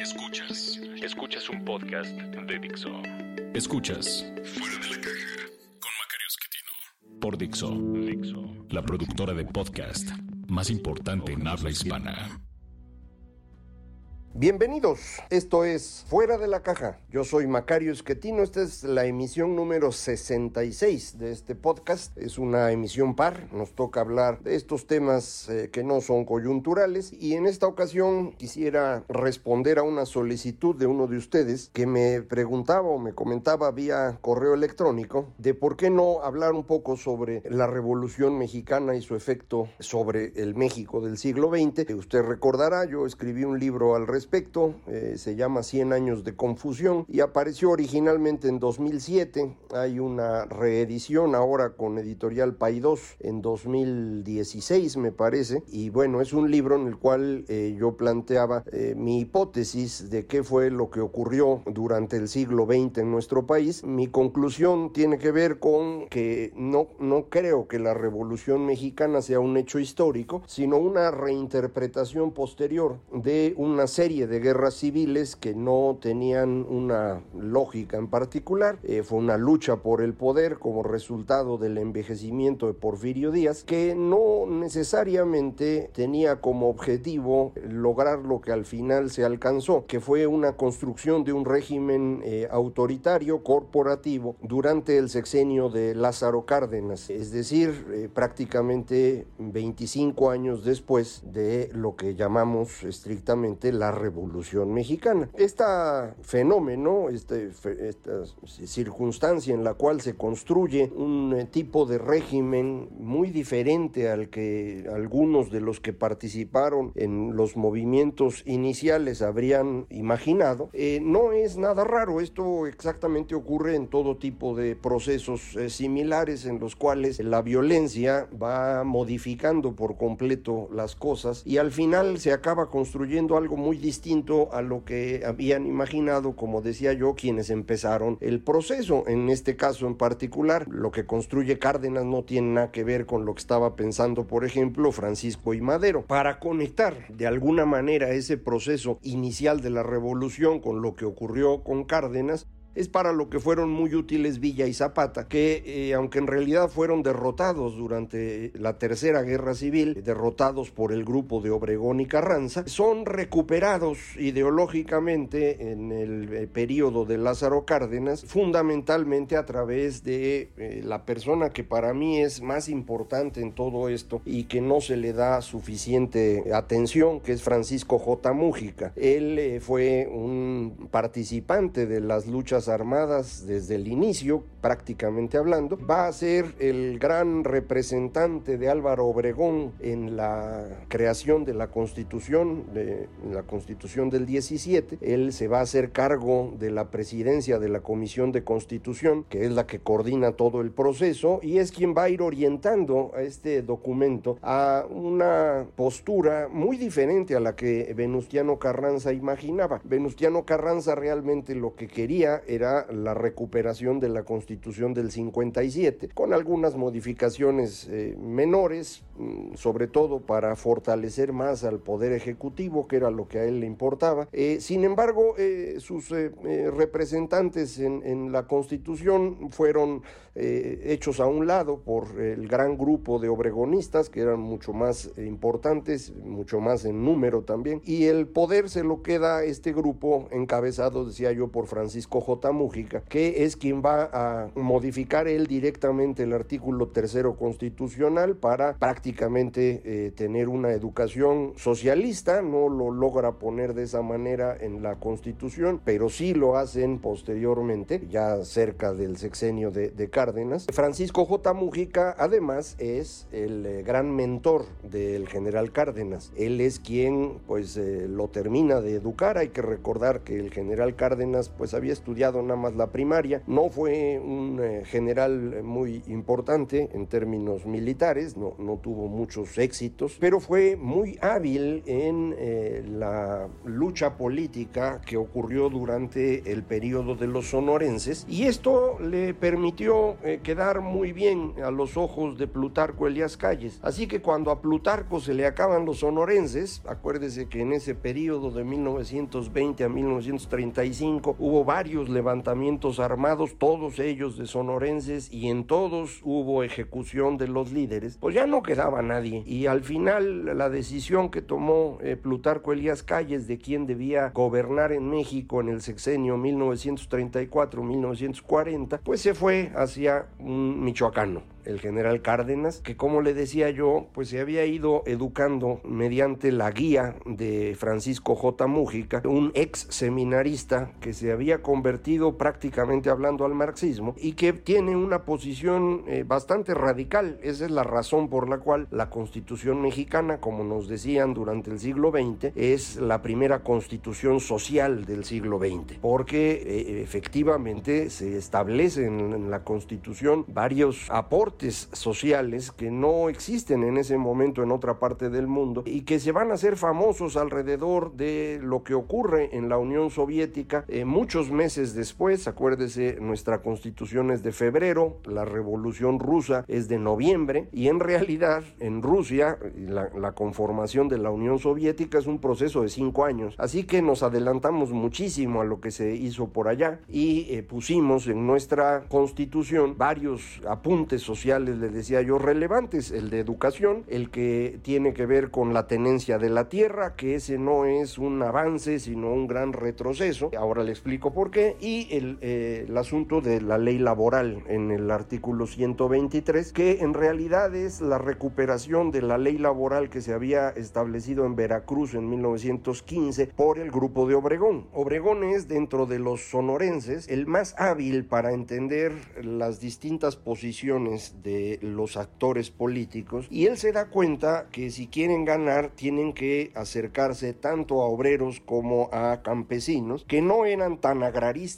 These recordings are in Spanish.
Escuchas. Escuchas un podcast de Dixo. Escuchas. Fuera de la caja con Macario Esquetino. Por Dixo. Dixo. La productora de podcast más importante en habla hispana. Bienvenidos, esto es Fuera de la Caja. Yo soy Macario Esquetino, esta es la emisión número 66 de este podcast. Es una emisión par, nos toca hablar de estos temas eh, que no son coyunturales y en esta ocasión quisiera responder a una solicitud de uno de ustedes que me preguntaba o me comentaba vía correo electrónico de por qué no hablar un poco sobre la Revolución Mexicana y su efecto sobre el México del siglo XX. Usted recordará, yo escribí un libro al respecto respecto, eh, se llama 100 años de confusión y apareció originalmente en 2007, hay una reedición ahora con editorial Paidós en 2016 me parece, y bueno, es un libro en el cual eh, yo planteaba eh, mi hipótesis de qué fue lo que ocurrió durante el siglo XX en nuestro país. Mi conclusión tiene que ver con que no, no creo que la Revolución Mexicana sea un hecho histórico, sino una reinterpretación posterior de una serie de guerras civiles que no tenían una lógica en particular. Eh, fue una lucha por el poder como resultado del envejecimiento de Porfirio Díaz, que no necesariamente tenía como objetivo lograr lo que al final se alcanzó, que fue una construcción de un régimen eh, autoritario corporativo durante el sexenio de Lázaro Cárdenas, es decir, eh, prácticamente 25 años después de lo que llamamos estrictamente la Revolución Mexicana. Este fenómeno, esta circunstancia en la cual se construye un eh, tipo de régimen muy diferente al que algunos de los que participaron en los movimientos iniciales habrían imaginado, eh, no es nada raro. Esto exactamente ocurre en todo tipo de procesos eh, similares en los cuales la violencia va modificando por completo las cosas y al final se acaba construyendo algo muy distinto a lo que habían imaginado, como decía yo, quienes empezaron el proceso. En este caso en particular, lo que construye Cárdenas no tiene nada que ver con lo que estaba pensando, por ejemplo, Francisco y Madero. Para conectar de alguna manera ese proceso inicial de la revolución con lo que ocurrió con Cárdenas, es para lo que fueron muy útiles Villa y Zapata, que eh, aunque en realidad fueron derrotados durante la Tercera Guerra Civil, derrotados por el grupo de Obregón y Carranza, son recuperados ideológicamente en el eh, periodo de Lázaro Cárdenas, fundamentalmente a través de eh, la persona que para mí es más importante en todo esto y que no se le da suficiente atención, que es Francisco J. Mújica. Él fue un participante de las luchas Armadas desde el inicio, prácticamente hablando, va a ser el gran representante de Álvaro Obregón en la creación de la Constitución, de la Constitución del 17. Él se va a hacer cargo de la presidencia de la Comisión de Constitución, que es la que coordina todo el proceso y es quien va a ir orientando a este documento a una postura muy diferente a la que Venustiano Carranza imaginaba. Venustiano Carranza realmente lo que quería era la recuperación de la Constitución del 57, con algunas modificaciones eh, menores, mm, sobre todo para fortalecer más al Poder Ejecutivo, que era lo que a él le importaba. Eh, sin embargo, eh, sus representantes en, en, la Constitución fueron hechos a un lado por el gran grupo de obregonistas, que eran mucho más importantes, mucho más en número también, y el poder se lo queda este grupo encabezado, decía yo, por Francisco J. J. Mújica, que es quien va a modificar él directamente el artículo tercero constitucional para prácticamente eh, tener una educación socialista, no lo logra poner de esa manera en la constitución, pero sí lo hacen posteriormente, ya cerca del sexenio de, Cárdenas. Francisco J. Mújica además es el eh, gran mentor del general Cárdenas, él es quien pues eh, lo termina de educar, hay que recordar que el general Cárdenas pues había estudiado nada más la primaria, no fue un general muy importante en términos militares, no, no tuvo muchos éxitos, pero fue muy hábil en eh, la lucha política que ocurrió durante el periodo de los sonorenses y esto le permitió eh, quedar muy bien a los ojos de Plutarco Elías Calles. Así que cuando a Plutarco se le acaban los sonorenses, acuérdese que en ese periodo de 1920 a 1935 hubo varios levantamientos armados, todos ellos de sonorenses y en todos hubo ejecución de los líderes, pues ya no quedaba nadie. Y al final la decisión que tomó eh, Plutarco Elías Calles de quién debía gobernar en México en el sexenio 1934-1940, pues se fue hacia un michoacano el general Cárdenas, que como le decía yo, pues se había ido educando mediante la guía de Francisco J. Mújica, un ex seminarista que se había convertido prácticamente hablando al marxismo y que tiene una posición eh, bastante radical. Esa es la razón por la cual la constitución mexicana, como nos decían durante el siglo XX, es la primera constitución social del siglo XX, porque eh, efectivamente se establecen en la constitución varios aportes sociales que no existen en ese momento en otra parte del mundo y que se van a hacer famosos alrededor de lo que ocurre en la Unión Soviética eh, muchos meses después. Acuérdese, nuestra constitución es de febrero, la revolución rusa es de noviembre y en realidad en Rusia la, conformación de la Unión Soviética es un proceso de cinco años. Así que nos adelantamos muchísimo a lo que se hizo por allá y eh, pusimos en nuestra constitución varios apuntes sociales le decía yo, relevantes, el de educación, el que tiene que ver con la tenencia de la tierra, que ese no es un avance, sino un gran retroceso, ahora le explico por qué, y el, eh, el asunto de la ley laboral en el artículo 123, que en realidad es la recuperación de la ley laboral que se había establecido en Veracruz en 1915 por el grupo de Obregón. Obregón es dentro de los sonorenses el más hábil para entender las distintas posiciones de los actores políticos y él se da cuenta que si quieren ganar tienen que acercarse tanto a obreros como a campesinos que no eran tan agraristas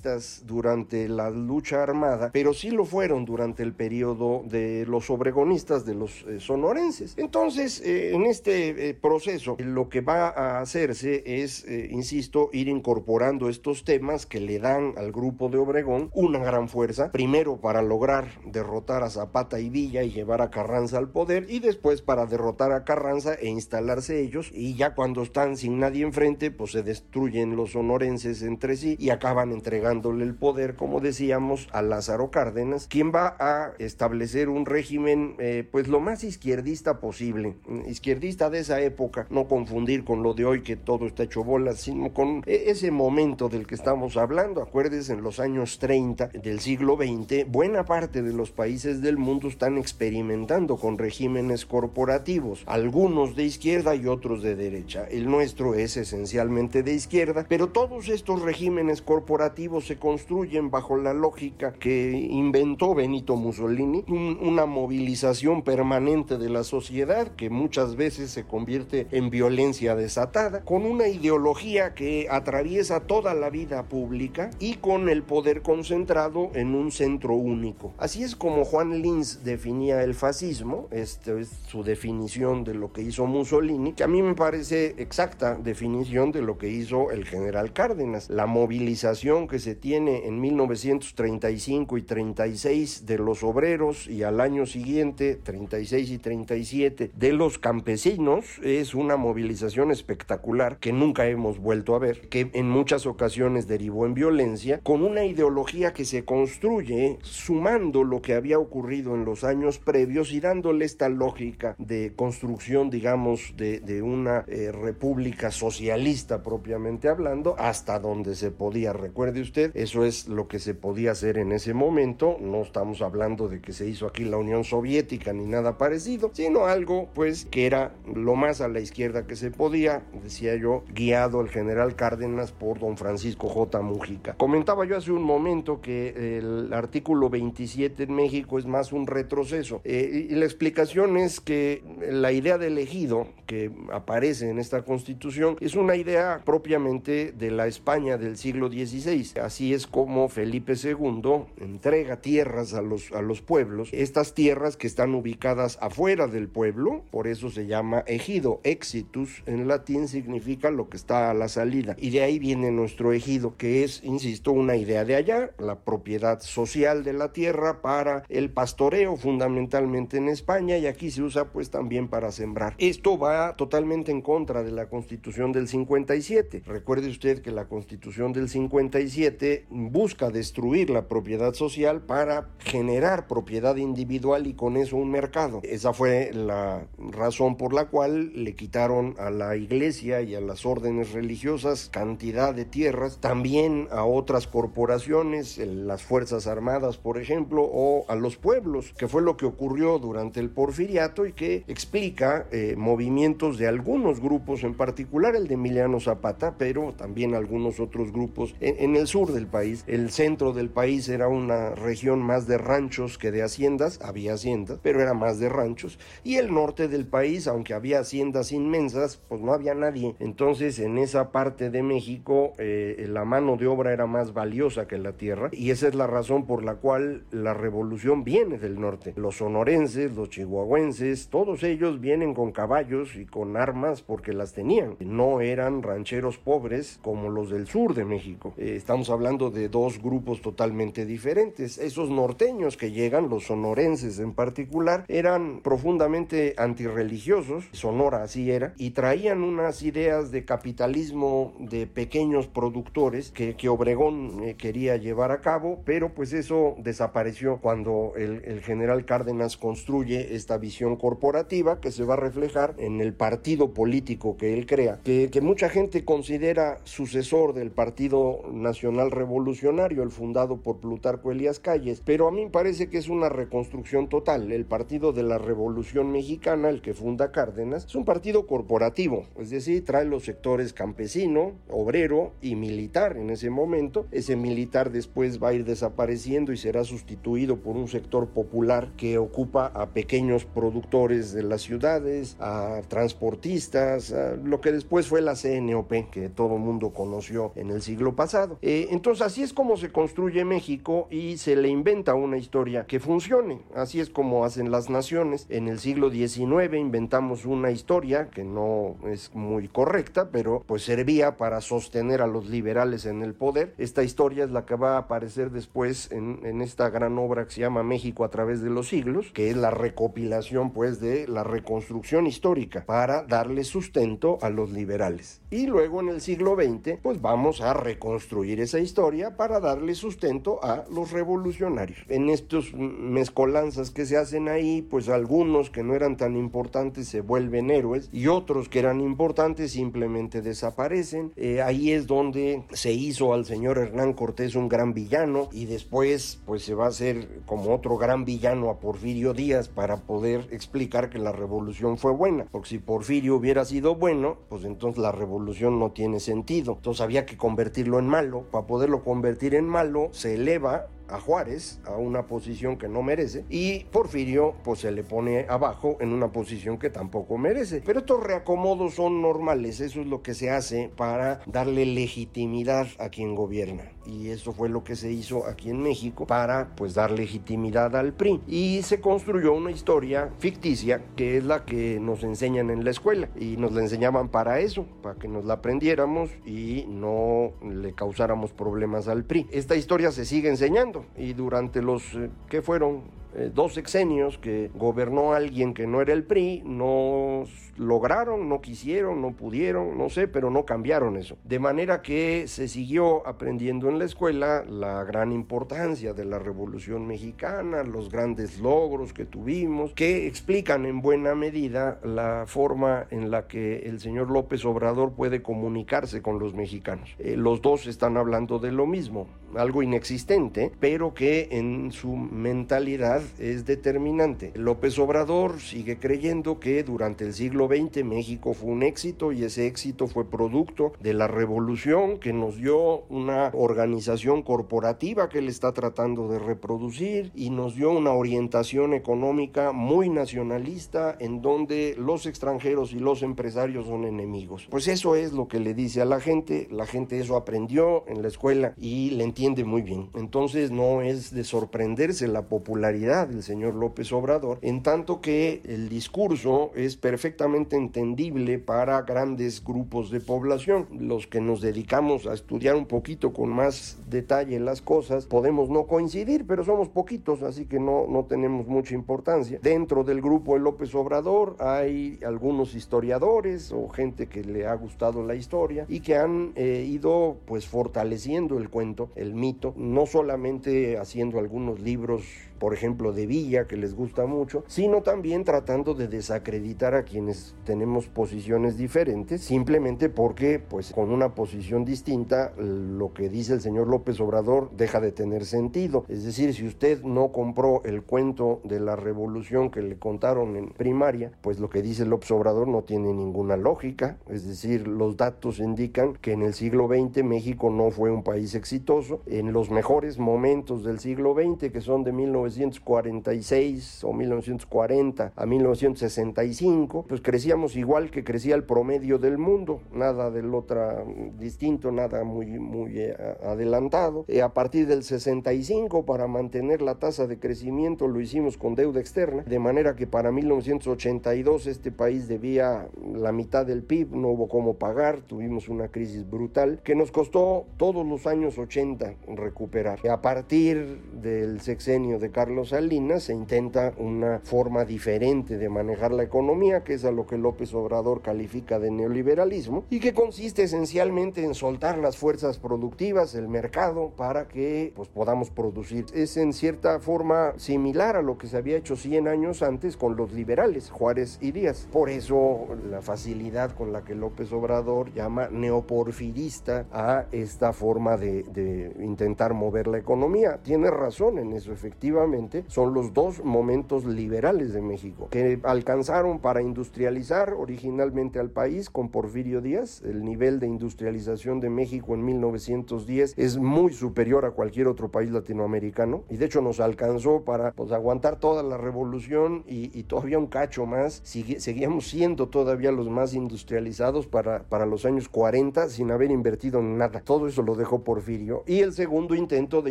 durante la lucha armada, pero sí lo fueron durante el periodo de los obregonistas de los eh, sonorenses. Entonces, eh, en este eh, proceso, lo que va a hacerse es, insisto, ir incorporando estos temas que le dan al grupo de Obregón una gran fuerza, primero para lograr derrotar a Zapata, y Villa y llevar a Carranza al poder y después para derrotar a Carranza e instalarse ellos y ya cuando están sin nadie enfrente pues se destruyen los sonorenses entre sí y acaban entregándole el poder como decíamos a Lázaro Cárdenas quien va a establecer un régimen eh, pues lo más izquierdista posible izquierdista de esa época no confundir con lo de hoy que todo está hecho bolas sino con e-, ese momento del que estamos hablando acuérdense en los años 30 del siglo XX buena parte de los países del mundo están experimentando con regímenes corporativos, algunos de izquierda y otros de derecha. El nuestro es esencialmente de izquierda, pero todos estos regímenes corporativos se construyen bajo la lógica que inventó Benito Mussolini, una movilización permanente de la sociedad que muchas veces se convierte en violencia desatada, con una ideología que atraviesa toda la vida pública y con el poder concentrado en un centro único. Así es como Juan Lin definía el fascismo, esta es su definición de lo que hizo Mussolini, que a mí me parece exacta definición de lo que hizo el general Cárdenas. La movilización que se tiene en 1935 y 36 de los obreros y al año siguiente, 36 y 37, de los campesinos, es una movilización espectacular que nunca hemos vuelto a ver, que en muchas ocasiones derivó en violencia, con una ideología que se construye sumando lo que había ocurrido en los años previos y dándole esta lógica de construcción, digamos, de, de una eh, república socialista propiamente hablando, hasta donde se podía. Recuerde usted, eso es lo que se podía hacer en ese momento, no estamos hablando de que se hizo aquí la Unión Soviética ni nada parecido, sino algo pues que era lo más a la izquierda que se podía, decía yo, guiado el general Cárdenas por don Francisco J. Mujica. Comentaba yo hace un momento que el artículo 27 en México es más un retroceso eh, y la explicación es que la idea del ejido que aparece en esta constitución es una idea propiamente de la España del siglo XVI. Así es como Felipe II entrega tierras a los, a los pueblos, estas tierras que están ubicadas afuera del pueblo, por eso se llama ejido. Exitus en latín significa lo que está a la salida. Y de ahí viene nuestro ejido, que es, insisto, una idea de allá, la propiedad social de la tierra para el pastoreo fundamentalmente en España y aquí se usa pues también para sembrar. Esto va totalmente en contra de la constitución del 57. Recuerde usted que la constitución del 57 busca destruir la propiedad social para generar propiedad individual y con eso un mercado. Esa fue la razón por la cual le quitaron a la iglesia y a las órdenes religiosas cantidad de tierras, también a otras corporaciones, las Fuerzas Armadas, por ejemplo, o a los pueblos, que fue lo que ocurrió durante el porfiriato y que explica eh, movimientos de algunos grupos, en particular el de Emiliano Zapata, pero también algunos otros grupos en, en el sur del país. El centro del país era una región más de ranchos que de haciendas, había haciendas, pero era más de ranchos, y el norte del país, aunque había haciendas inmensas, pues no había nadie. Entonces, en esa parte de México, eh, la mano de obra era más valiosa que la tierra, y esa es la razón por la cual la revolución viene del norte. Los sonorenses, los chihuahuenses, todos ellos vienen con caballos y con armas porque las tenían. No eran rancheros pobres como los del sur de México. Eh, estamos hablando de dos grupos totalmente diferentes. Esos norteños que llegan, los sonorenses en particular, eran profundamente antirreligiosos, Sonora así era, y traían unas ideas de capitalismo de pequeños productores que, que Obregón eh, quería llevar a cabo, pero pues eso desapareció cuando el, el general Cárdenas construye esta visión corporativa que se va a reflejar en el partido político que él crea, que, que mucha gente considera sucesor del Partido Nacional Revolucionario, el fundado por Plutarco Elías Calles, pero a mí me parece que es una reconstrucción total. El Partido de la Revolución Mexicana, el que funda Cárdenas, es un partido corporativo, es decir, trae los sectores campesino, obrero y militar en ese momento. Ese militar después va a ir desapareciendo y será sustituido por un sector popular que ocupa a pequeños productores de las ciudades, a transportistas, a lo que después fue la CNOP, que todo mundo conoció en el siglo pasado. Eh, entonces así es como se construye México y se le inventa una historia que funcione. Así es como hacen las naciones. En el siglo XIX inventamos una historia que no es muy correcta, pero pues servía para sostener a los liberales en el poder. Esta historia es la que va a aparecer después en, en esta gran obra que se llama México a través de los siglos, que es la recopilación pues de la reconstrucción histórica para darle sustento a los liberales. Y luego en el siglo XX pues vamos a reconstruir esa historia para darle sustento a los revolucionarios. En estos mezcolanzas que se hacen ahí, pues algunos que no eran tan importantes se vuelven héroes y otros que eran importantes simplemente desaparecen. Eh, ahí es donde se hizo al señor Hernán Cortés un gran villano y después pues se va a hacer como otro gran villano a Porfirio Díaz para poder explicar que la revolución fue buena. Porque si Porfirio hubiera sido bueno, pues entonces la revolución no tiene sentido. Entonces había que convertirlo en malo. Para poderlo convertir en malo se eleva a Juárez a una posición que no merece y Porfirio pues se le pone abajo en una posición que tampoco merece. Pero estos reacomodos son normales, eso es lo que se hace para darle legitimidad a quien gobierna. Y eso fue lo que se hizo aquí en México para pues dar legitimidad al PRI. Y se construyó una historia ficticia que es la que nos enseñan en la escuela y nos la enseñaban para eso, para que nos la aprendiéramos y no le causáramos problemas al PRI. Esta historia se sigue enseñando y durante los eh, que fueron eh, dos sexenios que gobernó alguien que no era el PRI, no lograron, no quisieron, no pudieron, no sé, pero no cambiaron eso. De manera que se siguió aprendiendo en la escuela la gran importancia de la Revolución Mexicana, los grandes logros que tuvimos, que explican en buena medida la forma en la que el señor López Obrador puede comunicarse con los mexicanos. Eh, los dos están hablando de lo mismo, algo inexistente, pero que en su mentalidad es determinante. López Obrador sigue creyendo que durante el siglo XX México fue un éxito y ese éxito fue producto de la revolución que nos dio una organización corporativa que él está tratando de reproducir y nos dio una orientación económica muy nacionalista en donde los extranjeros y los empresarios son enemigos. Pues eso es lo que le dice a la gente, la gente eso aprendió en la escuela y le entiende muy bien. Entonces no es de sorprenderse la popularidad del señor López Obrador, en tanto que el discurso es perfectamente entendible para grandes grupos de población. Los que nos dedicamos a estudiar un poquito con más detalle las cosas, podemos no coincidir, pero somos poquitos, así que no, no tenemos mucha importancia. Dentro del grupo de López Obrador hay algunos historiadores o gente que le ha gustado la historia y que han eh, ido pues fortaleciendo el cuento, el mito, no solamente haciendo algunos libros por ejemplo, de Villa, que les gusta mucho, sino también tratando de desacreditar a quienes tenemos posiciones diferentes, simplemente porque, pues, con una posición distinta, lo que dice el señor López Obrador deja de tener sentido. Es decir, si usted no compró el cuento de la revolución que le contaron en primaria, pues lo que dice López Obrador no tiene ninguna lógica. Es decir, los datos indican que en el siglo XX México no fue un país exitoso. En los mejores momentos del siglo XX, que son de 19 1946 o 1940 a 1965, pues crecíamos igual que crecía el promedio del mundo, nada del otro distinto, nada muy, muy eh, adelantado. Y eh, a partir del 65, para mantener la tasa de crecimiento, lo hicimos con deuda externa, de manera que para 1982 este país debía la mitad del PIB, no hubo cómo pagar, tuvimos una crisis brutal que nos costó todos los años 80 recuperar. Y a partir del sexenio de Carlos Salinas se intenta una forma diferente de manejar la economía, que es a lo que López Obrador califica de neoliberalismo, y que consiste esencialmente en soltar las fuerzas productivas, el mercado, para que pues, podamos producir. Es en cierta forma similar a lo que se había hecho 100 años antes con los liberales, Juárez y Díaz. Por eso la facilidad con la que López Obrador llama neoporfirista a esta forma de, de intentar mover la economía. Tiene razón en eso, efectivamente son los dos momentos liberales de México, que alcanzaron para industrializar originalmente al país con Porfirio Díaz. El nivel de industrialización de México en 1910 es muy superior a cualquier otro país latinoamericano y de hecho nos alcanzó para pues, aguantar toda la revolución y, todavía un cacho más. seguíamos siendo todavía los más industrializados para, para los años 40 sin haber invertido en nada. Todo eso lo dejó Porfirio. Y el segundo intento de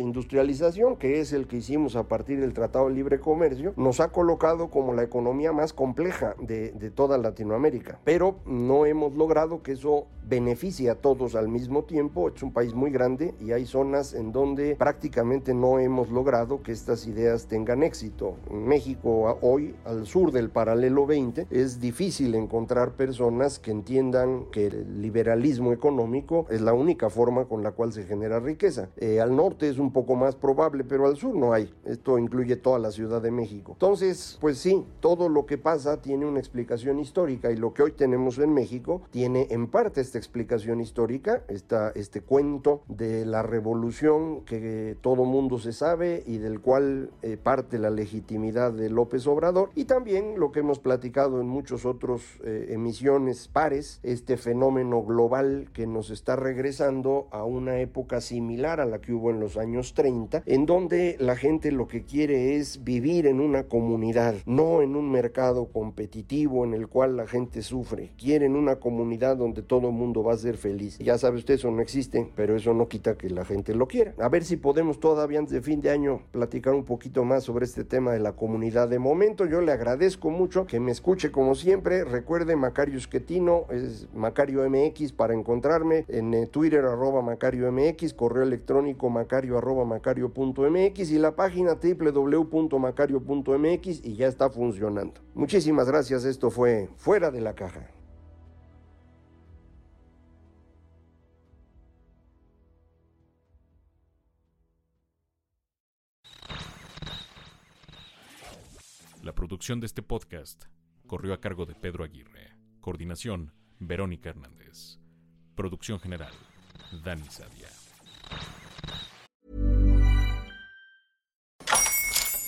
industrialización, que es el que hicimos a partir del Tratado de Libre Comercio, nos ha colocado como la economía más compleja de, de toda Latinoamérica. Pero no hemos logrado que eso beneficie a todos al mismo tiempo. Es un país muy grande y hay zonas en donde prácticamente no hemos logrado que estas ideas tengan éxito. En México, hoy, al sur del paralelo 20, es difícil encontrar personas que entiendan que el liberalismo económico es la única forma con la cual se genera riqueza. Eh, al norte es un poco más probable, pero al sur no hay. Esto incluye toda la Ciudad de México. Entonces, pues sí, todo lo que pasa tiene una explicación histórica y lo que hoy tenemos en México tiene en parte esta explicación histórica, esta, este cuento de la revolución que todo mundo se sabe y del cual eh, parte la legitimidad de López Obrador y también lo que hemos platicado en muchos otros eh, emisiones pares, este fenómeno global que nos está regresando a una época similar a la que hubo en los años 30, en donde la gente lo que quiere es vivir en una comunidad, no en un mercado competitivo en el cual la gente sufre. Quieren una comunidad donde todo el mundo va a ser feliz. Ya sabe usted, eso no existe, pero eso no quita que la gente lo quiera. A ver si podemos todavía antes de fin de año platicar un poquito más sobre este tema de la comunidad. De momento yo le agradezco mucho que me escuche como siempre. Recuerde Macario Esquetino, es Macario MX para encontrarme en eh, Twitter arroba Macario MX, correo electrónico macario arroba macario.mx y la página www.macario.mx y ya está funcionando. Muchísimas gracias, esto fue Fuera de la Caja. La producción de este podcast corrió a cargo de Pedro Aguirre. Coordinación, Verónica Hernández. Producción general, Dani Sadia.